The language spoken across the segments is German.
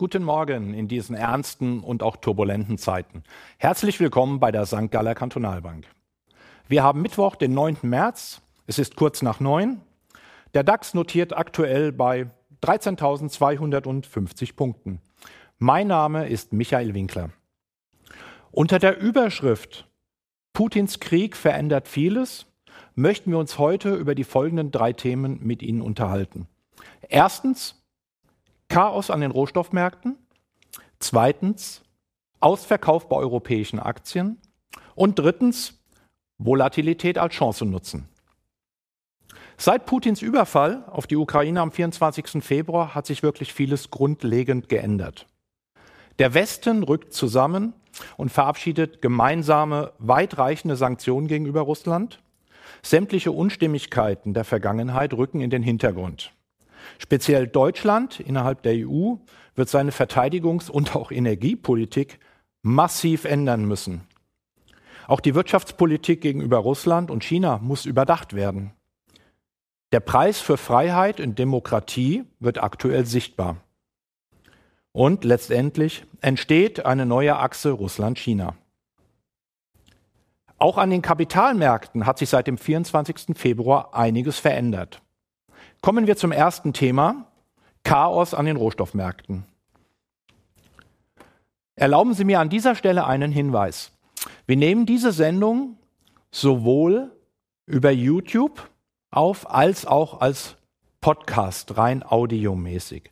Guten Morgen in diesen ernsten und auch turbulenten Zeiten. Herzlich willkommen bei der St. Galler Kantonalbank. Wir haben Mittwoch, den 9. März. Es ist kurz nach neun. Der DAX notiert aktuell bei 13.250 Punkten. Mein Name ist Michael Winkler. Unter der Überschrift Putins Krieg verändert vieles möchten wir uns heute über die folgenden drei Themen mit Ihnen unterhalten. Erstens Chaos an den Rohstoffmärkten. Zweitens Ausverkauf bei europäischen Aktien. Und drittens Volatilität als Chance nutzen. Seit Putins Überfall auf die Ukraine am 24. Februar hat sich wirklich vieles grundlegend geändert. Der Westen rückt zusammen und verabschiedet gemeinsame, weitreichende Sanktionen gegenüber Russland. Sämtliche Unstimmigkeiten der Vergangenheit rücken in den Hintergrund. Speziell Deutschland innerhalb der EU wird seine Verteidigungs- und auch Energiepolitik massiv ändern müssen. Auch die Wirtschaftspolitik gegenüber Russland und China muss überdacht werden. Der Preis für Freiheit und Demokratie wird aktuell sichtbar. Und letztendlich entsteht eine neue Achse Russland-China. Auch an den Kapitalmärkten hat sich seit dem 24. Februar einiges verändert. Kommen wir zum ersten Thema, Chaos an den Rohstoffmärkten. Erlauben Sie mir an dieser Stelle einen Hinweis. Wir nehmen diese Sendung sowohl über YouTube auf als auch als Podcast, rein audiomäßig.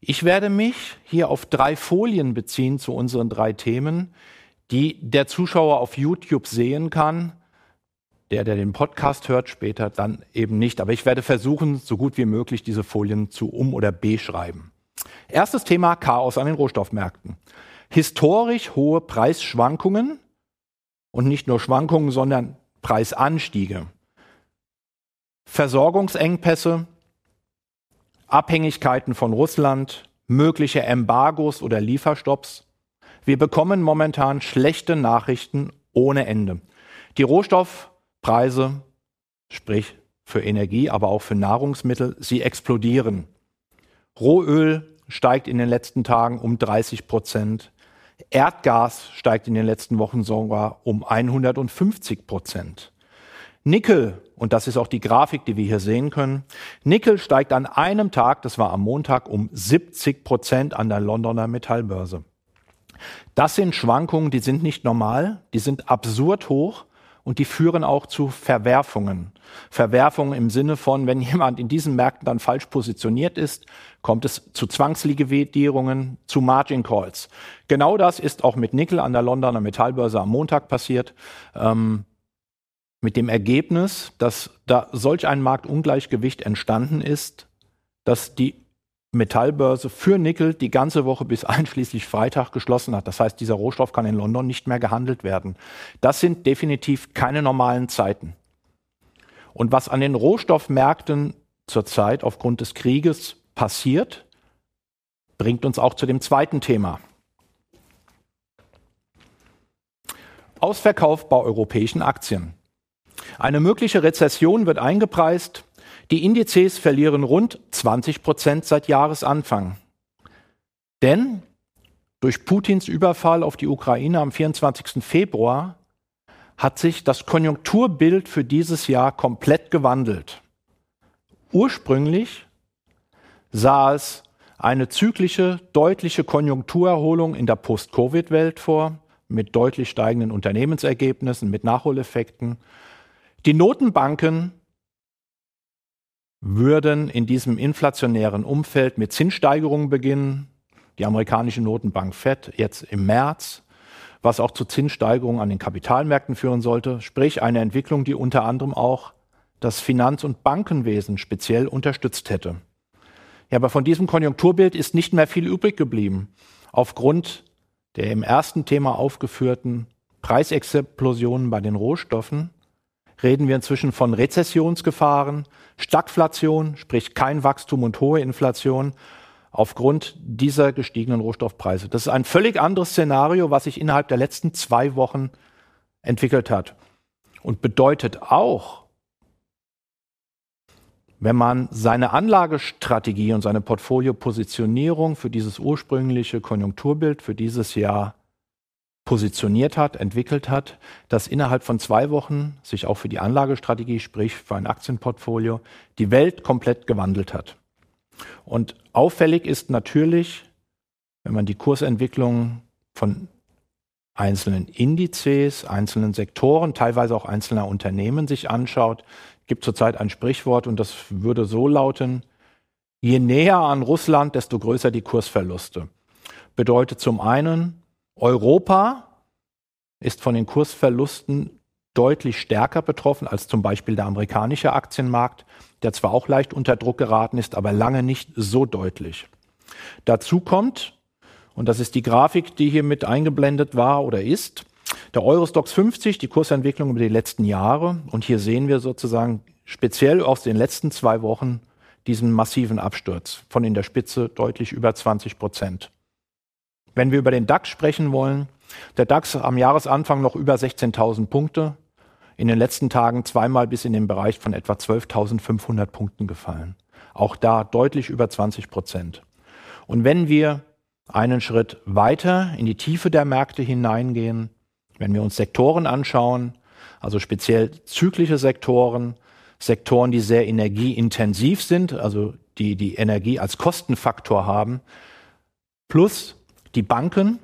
Ich werde mich hier auf drei Folien beziehen zu unseren drei Themen, die der Zuschauer auf YouTube sehen kann der, der den Podcast hört, später dann eben nicht. Aber ich werde versuchen, so gut wie möglich diese Folien zu um- oder beschreiben. Erstes Thema Chaos an den Rohstoffmärkten. Historisch hohe Preisschwankungen und nicht nur Schwankungen, sondern Preisanstiege. Versorgungsengpässe, Abhängigkeiten von Russland, mögliche Embargos oder Lieferstopps. Wir bekommen momentan schlechte Nachrichten ohne Ende. Die Rohstoff- Preise, sprich für Energie, aber auch für Nahrungsmittel, sie explodieren. Rohöl steigt in den letzten Tagen um 30 Prozent. Erdgas steigt in den letzten Wochen sogar um 150 Prozent. Nickel, und das ist auch die Grafik, die wir hier sehen können, Nickel steigt an einem Tag, das war am Montag, um 70 Prozent an der Londoner Metallbörse. Das sind Schwankungen, die sind nicht normal, die sind absurd hoch und die führen auch zu Verwerfungen. Verwerfungen im Sinne von, wenn jemand in diesen Märkten dann falsch positioniert ist, kommt es zu Zwangsliquidierungen, zu Margin Calls. Genau das ist auch mit Nickel an der Londoner Metallbörse am Montag passiert. Ähm, mit dem Ergebnis, dass da solch ein Marktungleichgewicht entstanden ist, dass die Metallbörse für Nickel die ganze Woche bis einschließlich Freitag geschlossen hat. Das heißt, dieser Rohstoff kann in London nicht mehr gehandelt werden. Das sind definitiv keine normalen Zeiten. Und was an den Rohstoffmärkten zurzeit aufgrund des Krieges passiert, bringt uns auch zu dem zweiten Thema. Ausverkauf bei europäischen Aktien. Eine mögliche Rezession wird eingepreist. Die Indizes verlieren rund 20 Prozent seit Jahresanfang. Denn durch Putins Überfall auf die Ukraine am 24. Februar hat sich das Konjunkturbild für dieses Jahr komplett gewandelt. Ursprünglich sah es eine zyklische, deutliche Konjunkturerholung in der Post-Covid-Welt vor, mit deutlich steigenden Unternehmensergebnissen, mit Nachholeffekten. Die Notenbanken würden in diesem inflationären Umfeld mit Zinssteigerungen beginnen. Die amerikanische Notenbank Fed jetzt im März, was auch zu Zinssteigerungen an den Kapitalmärkten führen sollte, sprich eine Entwicklung, die unter anderem auch das Finanz- und Bankenwesen speziell unterstützt hätte. Ja, aber von diesem Konjunkturbild ist nicht mehr viel übrig geblieben. Aufgrund der im ersten Thema aufgeführten Preisexplosionen bei den Rohstoffen reden wir inzwischen von Rezessionsgefahren, Stagflation, sprich kein Wachstum und hohe Inflation aufgrund dieser gestiegenen Rohstoffpreise. Das ist ein völlig anderes Szenario, was sich innerhalb der letzten zwei Wochen entwickelt hat und bedeutet auch, wenn man seine Anlagestrategie und seine Portfoliopositionierung für dieses ursprüngliche Konjunkturbild für dieses Jahr positioniert hat, entwickelt hat, dass innerhalb von zwei Wochen sich auch für die Anlagestrategie, sprich für ein Aktienportfolio, die Welt komplett gewandelt hat. Und auffällig ist natürlich, wenn man die Kursentwicklung von einzelnen Indizes, einzelnen Sektoren, teilweise auch einzelner Unternehmen sich anschaut, gibt zurzeit ein Sprichwort und das würde so lauten, je näher an Russland, desto größer die Kursverluste. Bedeutet zum einen, Europa ist von den Kursverlusten deutlich stärker betroffen als zum Beispiel der amerikanische Aktienmarkt, der zwar auch leicht unter Druck geraten ist, aber lange nicht so deutlich. Dazu kommt, und das ist die Grafik, die hier mit eingeblendet war oder ist, der Eurostox 50, die Kursentwicklung über die letzten Jahre. Und hier sehen wir sozusagen speziell aus den letzten zwei Wochen diesen massiven Absturz von in der Spitze deutlich über 20 Prozent. Wenn wir über den DAX sprechen wollen, der DAX am Jahresanfang noch über 16.000 Punkte, in den letzten Tagen zweimal bis in den Bereich von etwa 12.500 Punkten gefallen. Auch da deutlich über 20 Prozent. Und wenn wir einen Schritt weiter in die Tiefe der Märkte hineingehen, wenn wir uns Sektoren anschauen, also speziell zyklische Sektoren, Sektoren, die sehr energieintensiv sind, also die die Energie als Kostenfaktor haben, plus die Banken,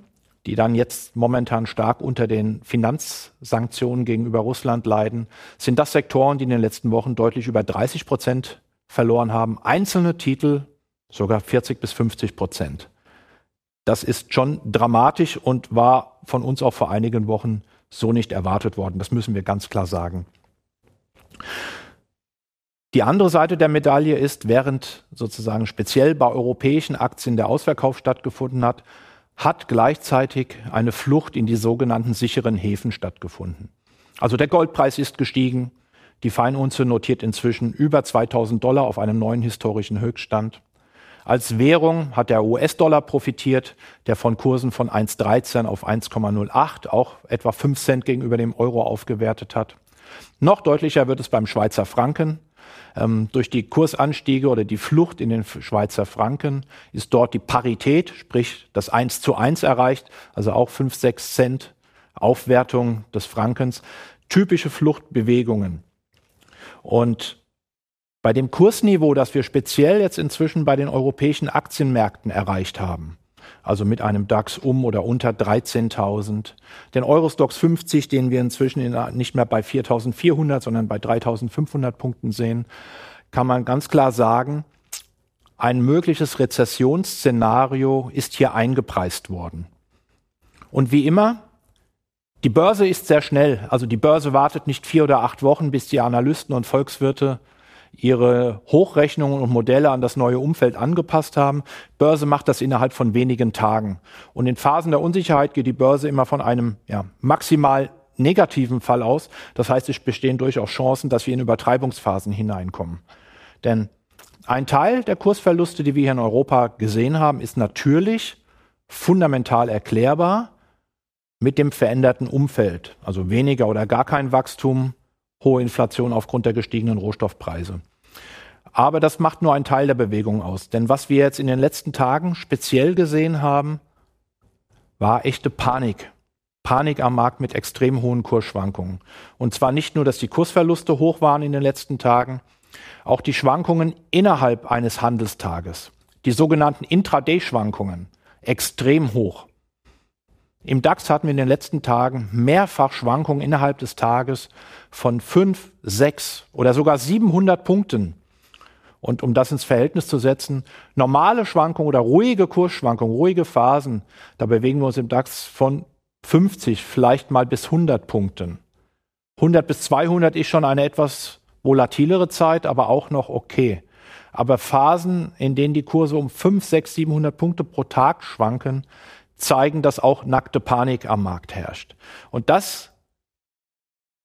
die dann jetzt momentan stark unter den Finanzsanktionen gegenüber Russland leiden, sind das Sektoren, die in den letzten Wochen deutlich über 30 Prozent verloren haben. Einzelne Titel sogar 40 bis 50 Prozent. Das ist schon dramatisch und war von uns auch vor einigen Wochen so nicht erwartet worden. Das müssen wir ganz klar sagen. Die andere Seite der Medaille ist, während sozusagen speziell bei europäischen Aktien der Ausverkauf stattgefunden hat, hat gleichzeitig eine Flucht in die sogenannten sicheren Häfen stattgefunden. Also der Goldpreis ist gestiegen, die Feinunze notiert inzwischen über 2000 Dollar auf einem neuen historischen Höchststand. Als Währung hat der US-Dollar profitiert, der von Kursen von 1,13 auf 1,08 auch etwa 5 Cent gegenüber dem Euro aufgewertet hat. Noch deutlicher wird es beim Schweizer Franken. Ähm, durch die Kursanstiege oder die Flucht in den Schweizer Franken ist dort die Parität, sprich das 1 zu 1 erreicht, also auch 5, 6 Cent Aufwertung des Frankens. Typische Fluchtbewegungen. Und bei dem Kursniveau, das wir speziell jetzt inzwischen bei den europäischen Aktienmärkten erreicht haben, also mit einem DAX um oder unter 13.000, den Eurostox 50, den wir inzwischen in, nicht mehr bei 4.400, sondern bei 3.500 Punkten sehen, kann man ganz klar sagen, ein mögliches Rezessionsszenario ist hier eingepreist worden. Und wie immer, die Börse ist sehr schnell. Also die Börse wartet nicht vier oder acht Wochen, bis die Analysten und Volkswirte ihre Hochrechnungen und Modelle an das neue Umfeld angepasst haben. Börse macht das innerhalb von wenigen Tagen. Und in Phasen der Unsicherheit geht die Börse immer von einem ja, maximal negativen Fall aus. Das heißt, es bestehen durchaus Chancen, dass wir in Übertreibungsphasen hineinkommen. Denn ein Teil der Kursverluste, die wir hier in Europa gesehen haben, ist natürlich fundamental erklärbar mit dem veränderten Umfeld. Also weniger oder gar kein Wachstum, hohe Inflation aufgrund der gestiegenen Rohstoffpreise. Aber das macht nur einen Teil der Bewegung aus. Denn was wir jetzt in den letzten Tagen speziell gesehen haben, war echte Panik. Panik am Markt mit extrem hohen Kursschwankungen. Und zwar nicht nur, dass die Kursverluste hoch waren in den letzten Tagen, auch die Schwankungen innerhalb eines Handelstages, die sogenannten Intraday-Schwankungen, extrem hoch. Im DAX hatten wir in den letzten Tagen mehrfach Schwankungen innerhalb des Tages von fünf, sechs oder sogar 700 Punkten. Und um das ins Verhältnis zu setzen, normale Schwankungen oder ruhige Kursschwankungen, ruhige Phasen, da bewegen wir uns im DAX von 50, vielleicht mal bis 100 Punkten. 100 bis 200 ist schon eine etwas volatilere Zeit, aber auch noch okay. Aber Phasen, in denen die Kurse um 5, 6, 700 Punkte pro Tag schwanken, zeigen, dass auch nackte Panik am Markt herrscht. Und das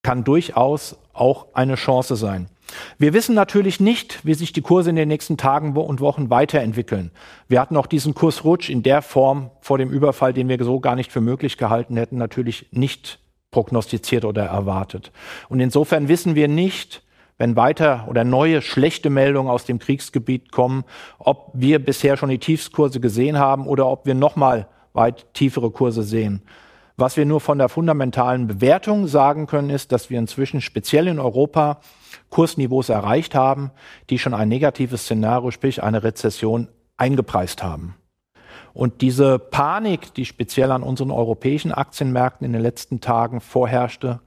kann durchaus auch eine Chance sein. Wir wissen natürlich nicht, wie sich die Kurse in den nächsten Tagen und Wochen weiterentwickeln. Wir hatten auch diesen Kursrutsch in der Form vor dem Überfall, den wir so gar nicht für möglich gehalten hätten, natürlich nicht prognostiziert oder erwartet. Und insofern wissen wir nicht, wenn weiter oder neue schlechte Meldungen aus dem Kriegsgebiet kommen, ob wir bisher schon die Tiefskurse gesehen haben oder ob wir nochmal weit tiefere Kurse sehen. Was wir nur von der fundamentalen Bewertung sagen können, ist, dass wir inzwischen speziell in Europa Kursniveaus erreicht haben, die schon ein negatives Szenario, sprich eine Rezession, eingepreist haben. Und diese Panik, die speziell an unseren europäischen Aktienmärkten in den letzten Tagen vorherrschte,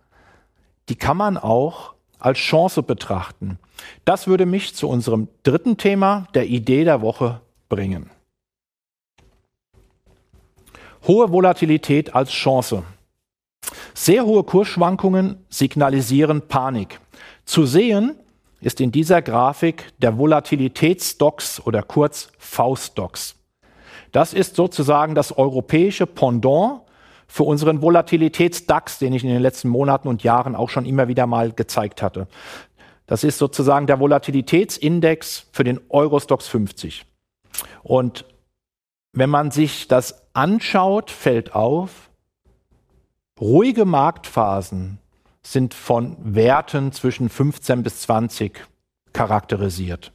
die kann man auch als Chance betrachten. Das würde mich zu unserem dritten Thema, der Idee der Woche, bringen. Hohe Volatilität als Chance. Sehr hohe Kursschwankungen signalisieren Panik. Zu sehen ist in dieser Grafik der Volatilitätsstocks oder kurz V-Stocks. Das ist sozusagen das europäische Pendant für unseren Volatilitäts-DAX, den ich in den letzten Monaten und Jahren auch schon immer wieder mal gezeigt hatte. Das ist sozusagen der Volatilitätsindex für den Eurostox 50. Und wenn man sich das anschaut, fällt auf, ruhige Marktphasen sind von Werten zwischen 15 bis 20 charakterisiert.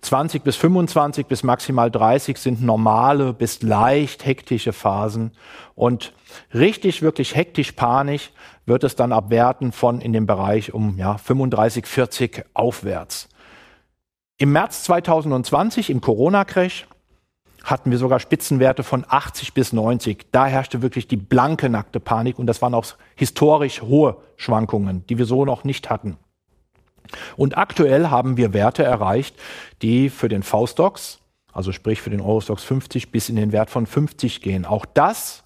20 bis 25 bis maximal 30 sind normale bis leicht hektische Phasen. Und richtig, wirklich hektisch panisch wird es dann ab Werten von in dem Bereich um ja, 35, 40 aufwärts. Im März 2020, im Corona-Crash, hatten wir sogar Spitzenwerte von 80 bis 90. Da herrschte wirklich die blanke, nackte Panik und das waren auch historisch hohe Schwankungen, die wir so noch nicht hatten. Und aktuell haben wir Werte erreicht, die für den V-Stocks, also sprich für den Eurostox 50 bis in den Wert von 50 gehen. Auch das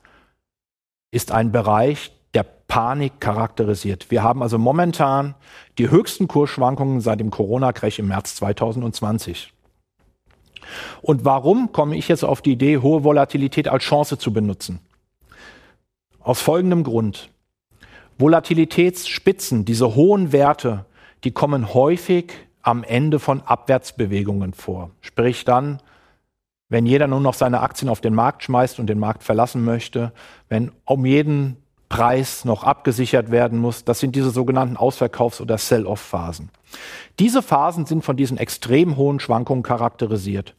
ist ein Bereich, der Panik charakterisiert. Wir haben also momentan die höchsten Kursschwankungen seit dem Corona-Crash im März 2020. Und warum komme ich jetzt auf die Idee, hohe Volatilität als Chance zu benutzen? Aus folgendem Grund. Volatilitätsspitzen, diese hohen Werte, die kommen häufig am Ende von Abwärtsbewegungen vor. Sprich dann, wenn jeder nur noch seine Aktien auf den Markt schmeißt und den Markt verlassen möchte, wenn um jeden Preis noch abgesichert werden muss, das sind diese sogenannten Ausverkaufs- oder Sell-off-Phasen. Diese Phasen sind von diesen extrem hohen Schwankungen charakterisiert.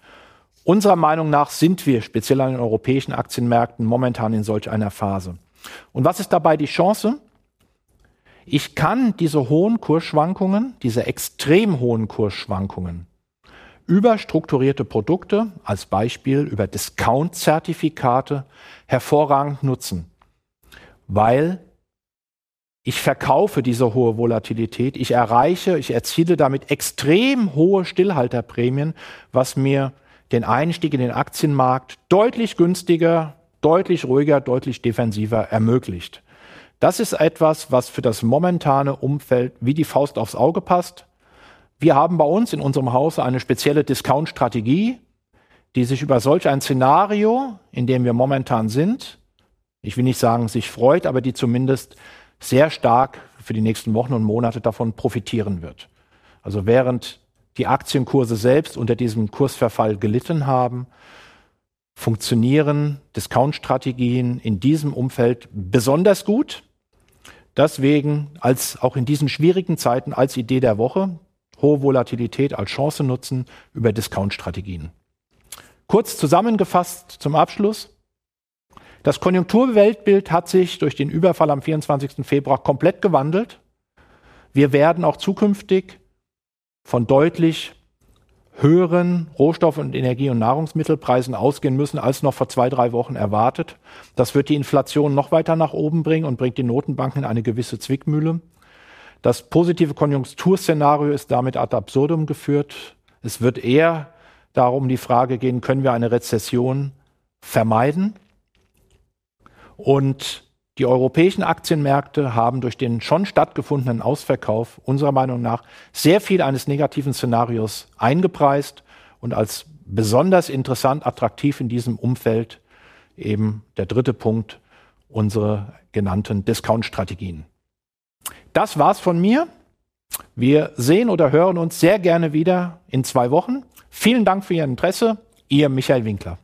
Unserer Meinung nach sind wir speziell an den europäischen Aktienmärkten momentan in solch einer Phase. Und was ist dabei die Chance? Ich kann diese hohen Kursschwankungen, diese extrem hohen Kursschwankungen über strukturierte Produkte, als Beispiel über Discount-Zertifikate, hervorragend nutzen, weil ich verkaufe diese hohe Volatilität, ich erreiche, ich erziele damit extrem hohe Stillhalterprämien, was mir den Einstieg in den Aktienmarkt deutlich günstiger, deutlich ruhiger, deutlich defensiver ermöglicht. Das ist etwas, was für das momentane Umfeld wie die Faust aufs Auge passt. Wir haben bei uns in unserem Hause eine spezielle Discount-Strategie, die sich über solch ein Szenario, in dem wir momentan sind, ich will nicht sagen, sich freut, aber die zumindest sehr stark für die nächsten Wochen und Monate davon profitieren wird. Also während die Aktienkurse selbst unter diesem Kursverfall gelitten haben, funktionieren Discount-Strategien in diesem Umfeld besonders gut. Deswegen als auch in diesen schwierigen Zeiten als Idee der Woche hohe Volatilität als Chance nutzen über Discount-Strategien. Kurz zusammengefasst zum Abschluss. Das Konjunkturweltbild hat sich durch den Überfall am 24. Februar komplett gewandelt. Wir werden auch zukünftig von deutlich höheren Rohstoff- und Energie- und Nahrungsmittelpreisen ausgehen müssen, als noch vor zwei, drei Wochen erwartet. Das wird die Inflation noch weiter nach oben bringen und bringt die Notenbanken in eine gewisse Zwickmühle. Das positive Konjunkturszenario ist damit ad absurdum geführt. Es wird eher darum die Frage gehen, können wir eine Rezession vermeiden? Und die europäischen Aktienmärkte haben durch den schon stattgefundenen Ausverkauf unserer Meinung nach sehr viel eines negativen Szenarios eingepreist und als besonders interessant, attraktiv in diesem Umfeld eben der dritte Punkt, unsere genannten Discount-Strategien. Das war's von mir. Wir sehen oder hören uns sehr gerne wieder in zwei Wochen. Vielen Dank für Ihr Interesse. Ihr Michael Winkler.